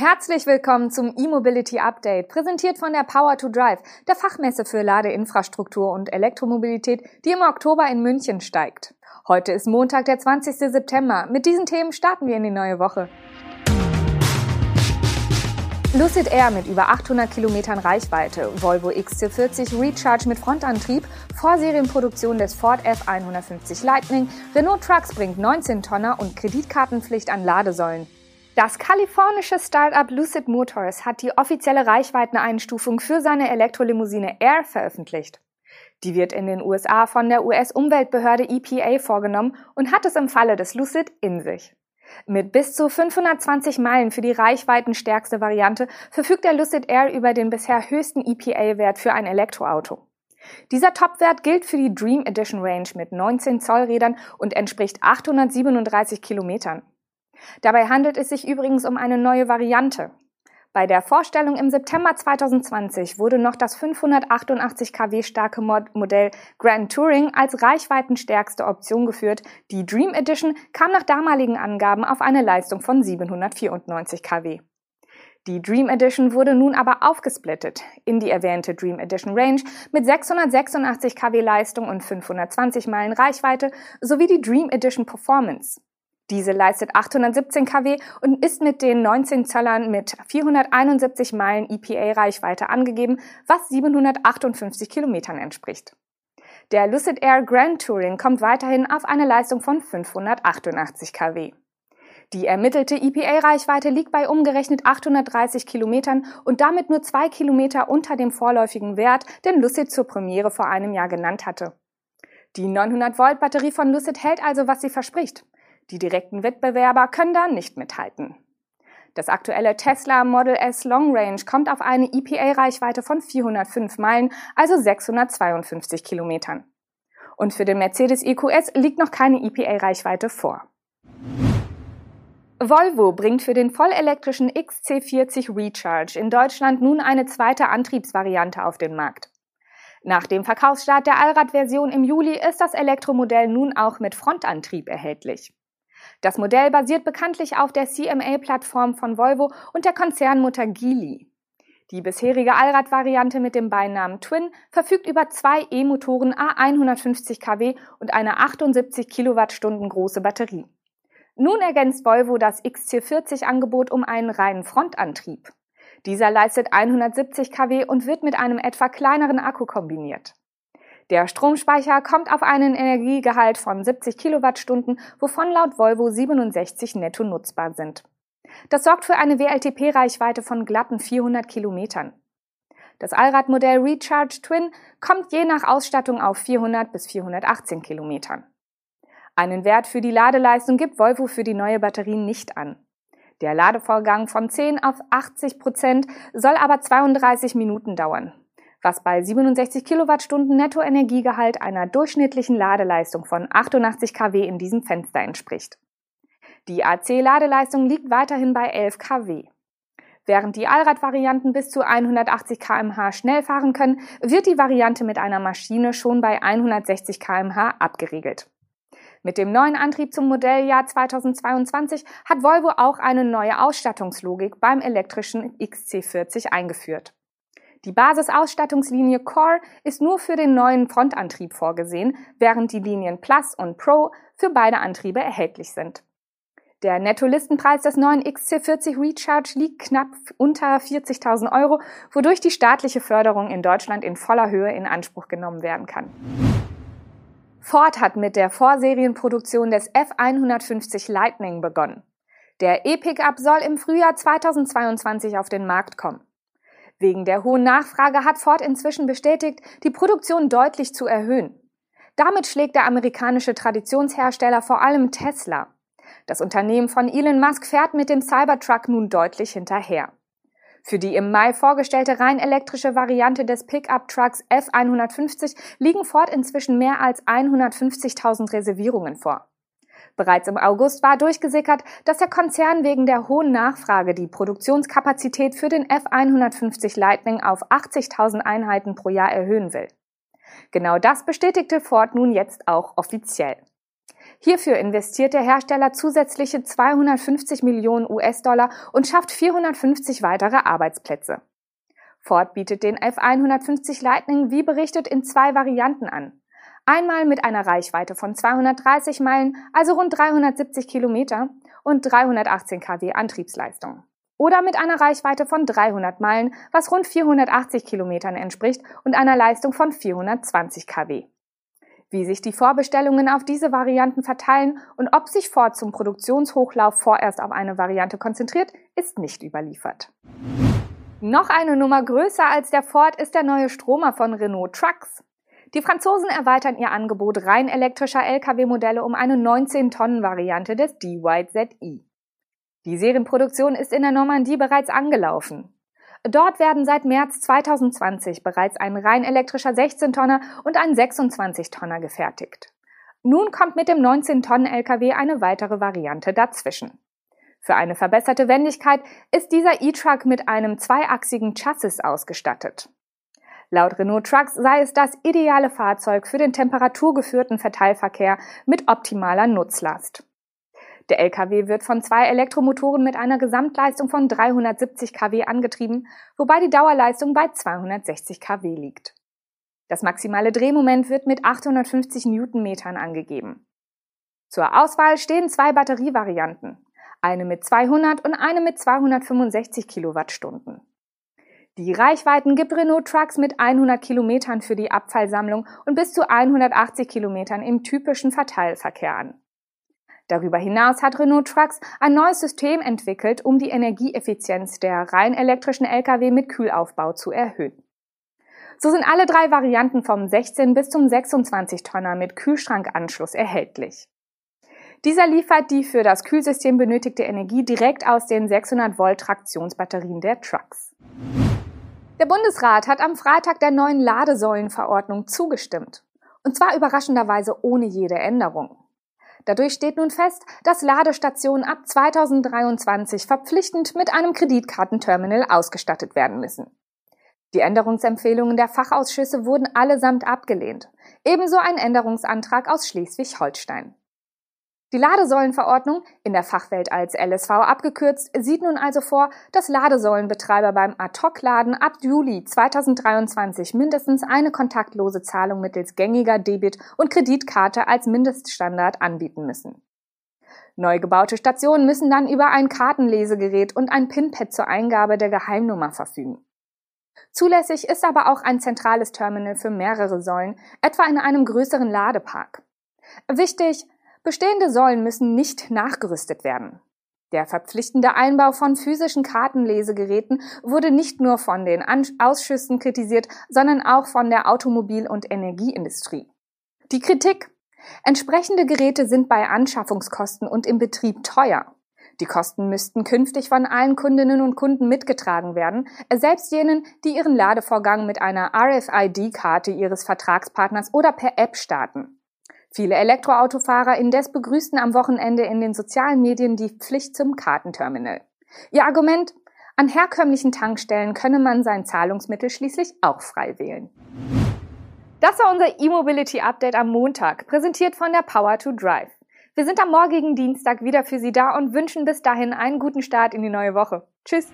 Herzlich willkommen zum E-Mobility Update, präsentiert von der Power to Drive, der Fachmesse für Ladeinfrastruktur und Elektromobilität, die im Oktober in München steigt. Heute ist Montag, der 20. September. Mit diesen Themen starten wir in die neue Woche. Lucid Air mit über 800 Kilometern Reichweite, Volvo XC40 Recharge mit Frontantrieb, Vorserienproduktion des Ford F150 Lightning, Renault Trucks bringt 19 Tonner und Kreditkartenpflicht an Ladesäulen. Das kalifornische Startup Lucid Motors hat die offizielle Reichweiteneinstufung für seine Elektrolimousine Air veröffentlicht. Die wird in den USA von der US-Umweltbehörde EPA vorgenommen und hat es im Falle des Lucid in sich. Mit bis zu 520 Meilen für die reichweitenstärkste Variante verfügt der Lucid Air über den bisher höchsten EPA-Wert für ein Elektroauto. Dieser Topwert gilt für die Dream Edition Range mit 19 Zollrädern und entspricht 837 Kilometern. Dabei handelt es sich übrigens um eine neue Variante. Bei der Vorstellung im September 2020 wurde noch das 588 kW starke Modell Grand Touring als reichweitenstärkste Option geführt. Die Dream Edition kam nach damaligen Angaben auf eine Leistung von 794 kW. Die Dream Edition wurde nun aber aufgesplittet in die erwähnte Dream Edition Range mit 686 kW Leistung und 520 Meilen Reichweite sowie die Dream Edition Performance. Diese leistet 817 kW und ist mit den 19 Zöllern mit 471 Meilen EPA-Reichweite angegeben, was 758 Kilometern entspricht. Der Lucid Air Grand Touring kommt weiterhin auf eine Leistung von 588 kW. Die ermittelte EPA-Reichweite liegt bei umgerechnet 830 Kilometern und damit nur zwei Kilometer unter dem vorläufigen Wert, den Lucid zur Premiere vor einem Jahr genannt hatte. Die 900 Volt Batterie von Lucid hält also, was sie verspricht. Die direkten Wettbewerber können da nicht mithalten. Das aktuelle Tesla Model S Long Range kommt auf eine EPA-Reichweite von 405 Meilen, also 652 Kilometern. Und für den Mercedes EQS liegt noch keine EPA-Reichweite vor. Volvo bringt für den vollelektrischen XC40 Recharge in Deutschland nun eine zweite Antriebsvariante auf den Markt. Nach dem Verkaufsstart der Allradversion im Juli ist das Elektromodell nun auch mit Frontantrieb erhältlich. Das Modell basiert bekanntlich auf der CMA-Plattform von Volvo und der Konzernmutter Geely. Die bisherige Allradvariante mit dem Beinamen Twin verfügt über zwei E-Motoren A150 kW und eine 78 Kilowattstunden große Batterie. Nun ergänzt Volvo das XC40-Angebot um einen reinen Frontantrieb. Dieser leistet 170 kW und wird mit einem etwa kleineren Akku kombiniert. Der Stromspeicher kommt auf einen Energiegehalt von 70 Kilowattstunden, wovon laut Volvo 67 netto nutzbar sind. Das sorgt für eine WLTP-Reichweite von glatten 400 Kilometern. Das Allradmodell Recharge Twin kommt je nach Ausstattung auf 400 bis 418 Kilometern. Einen Wert für die Ladeleistung gibt Volvo für die neue Batterie nicht an. Der Ladevorgang von 10 auf 80 Prozent soll aber 32 Minuten dauern was bei 67 Kilowattstunden Nettoenergiegehalt einer durchschnittlichen Ladeleistung von 88 kW in diesem Fenster entspricht. Die AC-Ladeleistung liegt weiterhin bei 11 kW. Während die Allradvarianten bis zu 180 kmh schnell fahren können, wird die Variante mit einer Maschine schon bei 160 kmh abgeriegelt. Mit dem neuen Antrieb zum Modelljahr 2022 hat Volvo auch eine neue Ausstattungslogik beim elektrischen XC40 eingeführt. Die Basisausstattungslinie Core ist nur für den neuen Frontantrieb vorgesehen, während die Linien Plus und Pro für beide Antriebe erhältlich sind. Der Netto-Listenpreis des neuen XC40 Recharge liegt knapp unter 40.000 Euro, wodurch die staatliche Förderung in Deutschland in voller Höhe in Anspruch genommen werden kann. Ford hat mit der Vorserienproduktion des F150 Lightning begonnen. Der E-Pickup soll im Frühjahr 2022 auf den Markt kommen. Wegen der hohen Nachfrage hat Ford inzwischen bestätigt, die Produktion deutlich zu erhöhen. Damit schlägt der amerikanische Traditionshersteller vor allem Tesla. Das Unternehmen von Elon Musk fährt mit dem Cybertruck nun deutlich hinterher. Für die im Mai vorgestellte rein elektrische Variante des Pickup-Trucks F150 liegen Ford inzwischen mehr als 150.000 Reservierungen vor. Bereits im August war durchgesickert, dass der Konzern wegen der hohen Nachfrage die Produktionskapazität für den F150 Lightning auf 80.000 Einheiten pro Jahr erhöhen will. Genau das bestätigte Ford nun jetzt auch offiziell. Hierfür investiert der Hersteller zusätzliche 250 Millionen US-Dollar und schafft 450 weitere Arbeitsplätze. Ford bietet den F150 Lightning wie berichtet in zwei Varianten an. Einmal mit einer Reichweite von 230 Meilen, also rund 370 Kilometer und 318 kW Antriebsleistung. Oder mit einer Reichweite von 300 Meilen, was rund 480 Kilometern entspricht und einer Leistung von 420 kW. Wie sich die Vorbestellungen auf diese Varianten verteilen und ob sich Ford zum Produktionshochlauf vorerst auf eine Variante konzentriert, ist nicht überliefert. Noch eine Nummer größer als der Ford ist der neue Stromer von Renault Trucks. Die Franzosen erweitern ihr Angebot rein elektrischer Lkw-Modelle um eine 19-Tonnen-Variante des DYZE. Die Serienproduktion ist in der Normandie bereits angelaufen. Dort werden seit März 2020 bereits ein rein elektrischer 16-Tonner und ein 26-Tonner gefertigt. Nun kommt mit dem 19-Tonnen-Lkw eine weitere Variante dazwischen. Für eine verbesserte Wendigkeit ist dieser E-Truck mit einem zweiachsigen Chassis ausgestattet. Laut Renault Trucks sei es das ideale Fahrzeug für den temperaturgeführten Verteilverkehr mit optimaler Nutzlast. Der LKW wird von zwei Elektromotoren mit einer Gesamtleistung von 370 kW angetrieben, wobei die Dauerleistung bei 260 kW liegt. Das maximale Drehmoment wird mit 850 Newtonmetern angegeben. Zur Auswahl stehen zwei Batterievarianten eine mit 200 und eine mit 265 Kilowattstunden. Die Reichweiten gibt Renault Trucks mit 100 Kilometern für die Abfallsammlung und bis zu 180 Kilometern im typischen Verteilverkehr an. Darüber hinaus hat Renault Trucks ein neues System entwickelt, um die Energieeffizienz der rein elektrischen Lkw mit Kühlaufbau zu erhöhen. So sind alle drei Varianten vom 16 bis zum 26 Tonner mit Kühlschrankanschluss erhältlich. Dieser liefert die für das Kühlsystem benötigte Energie direkt aus den 600 Volt Traktionsbatterien der Trucks. Der Bundesrat hat am Freitag der neuen Ladesäulenverordnung zugestimmt. Und zwar überraschenderweise ohne jede Änderung. Dadurch steht nun fest, dass Ladestationen ab 2023 verpflichtend mit einem Kreditkartenterminal ausgestattet werden müssen. Die Änderungsempfehlungen der Fachausschüsse wurden allesamt abgelehnt. Ebenso ein Änderungsantrag aus Schleswig-Holstein. Die Ladesäulenverordnung, in der Fachwelt als LSV abgekürzt, sieht nun also vor, dass Ladesäulenbetreiber beim Ad-Hoc-Laden ab Juli 2023 mindestens eine kontaktlose Zahlung mittels gängiger Debit- und Kreditkarte als Mindeststandard anbieten müssen. Neu gebaute Stationen müssen dann über ein Kartenlesegerät und ein PIN-Pad zur Eingabe der Geheimnummer verfügen. Zulässig ist aber auch ein zentrales Terminal für mehrere Säulen, etwa in einem größeren Ladepark. Wichtig, Bestehende Säulen müssen nicht nachgerüstet werden. Der verpflichtende Einbau von physischen Kartenlesegeräten wurde nicht nur von den Ausschüssen kritisiert, sondern auch von der Automobil- und Energieindustrie. Die Kritik Entsprechende Geräte sind bei Anschaffungskosten und im Betrieb teuer. Die Kosten müssten künftig von allen Kundinnen und Kunden mitgetragen werden, selbst jenen, die ihren Ladevorgang mit einer RFID-Karte ihres Vertragspartners oder per App starten. Viele Elektroautofahrer indes begrüßten am Wochenende in den sozialen Medien die Pflicht zum Kartenterminal. Ihr Argument, an herkömmlichen Tankstellen könne man sein Zahlungsmittel schließlich auch frei wählen. Das war unser E-Mobility Update am Montag, präsentiert von der Power to Drive. Wir sind am morgigen Dienstag wieder für Sie da und wünschen bis dahin einen guten Start in die neue Woche. Tschüss!